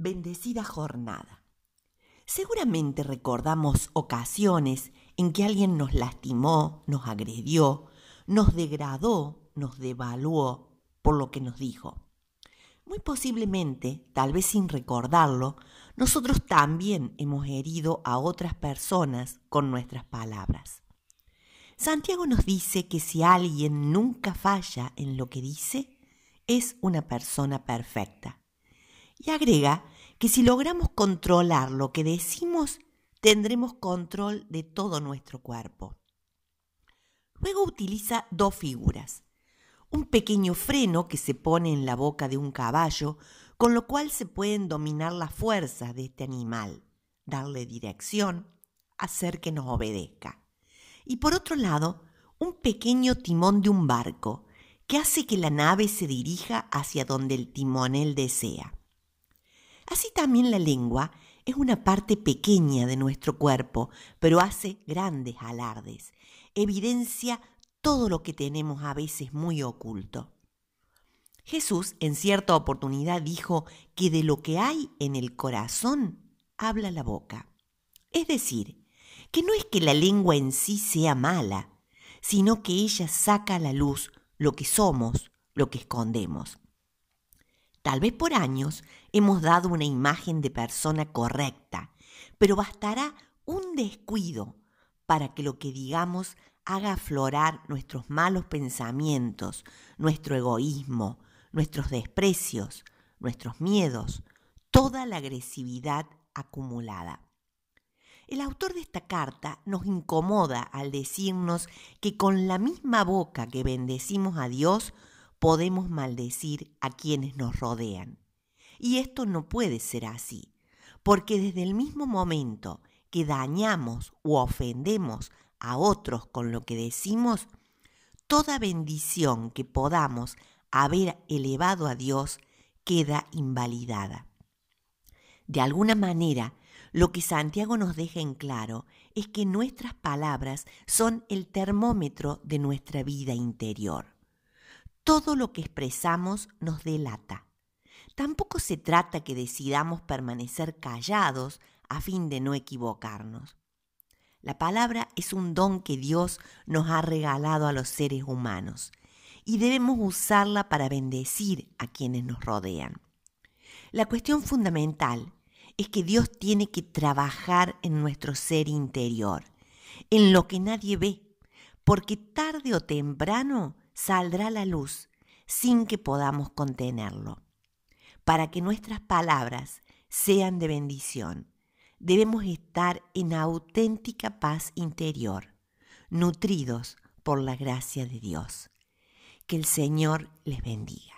Bendecida jornada. Seguramente recordamos ocasiones en que alguien nos lastimó, nos agredió, nos degradó, nos devaluó por lo que nos dijo. Muy posiblemente, tal vez sin recordarlo, nosotros también hemos herido a otras personas con nuestras palabras. Santiago nos dice que si alguien nunca falla en lo que dice, es una persona perfecta. Y agrega que si logramos controlar lo que decimos, tendremos control de todo nuestro cuerpo. Luego utiliza dos figuras. Un pequeño freno que se pone en la boca de un caballo, con lo cual se pueden dominar las fuerzas de este animal, darle dirección, hacer que nos obedezca y por otro lado, un pequeño timón de un barco que hace que la nave se dirija hacia donde el timonel desea. Así también la lengua es una parte pequeña de nuestro cuerpo, pero hace grandes alardes, evidencia todo lo que tenemos a veces muy oculto. Jesús en cierta oportunidad dijo que de lo que hay en el corazón habla la boca. Es decir, que no es que la lengua en sí sea mala, sino que ella saca a la luz lo que somos, lo que escondemos. Tal vez por años hemos dado una imagen de persona correcta, pero bastará un descuido para que lo que digamos haga aflorar nuestros malos pensamientos, nuestro egoísmo, nuestros desprecios, nuestros miedos, toda la agresividad acumulada. El autor de esta carta nos incomoda al decirnos que con la misma boca que bendecimos a Dios, podemos maldecir a quienes nos rodean. Y esto no puede ser así, porque desde el mismo momento que dañamos u ofendemos a otros con lo que decimos, toda bendición que podamos haber elevado a Dios queda invalidada. De alguna manera, lo que Santiago nos deja en claro es que nuestras palabras son el termómetro de nuestra vida interior. Todo lo que expresamos nos delata. Tampoco se trata que decidamos permanecer callados a fin de no equivocarnos. La palabra es un don que Dios nos ha regalado a los seres humanos y debemos usarla para bendecir a quienes nos rodean. La cuestión fundamental es que Dios tiene que trabajar en nuestro ser interior, en lo que nadie ve, porque tarde o temprano saldrá la luz sin que podamos contenerlo. Para que nuestras palabras sean de bendición, debemos estar en auténtica paz interior, nutridos por la gracia de Dios. Que el Señor les bendiga.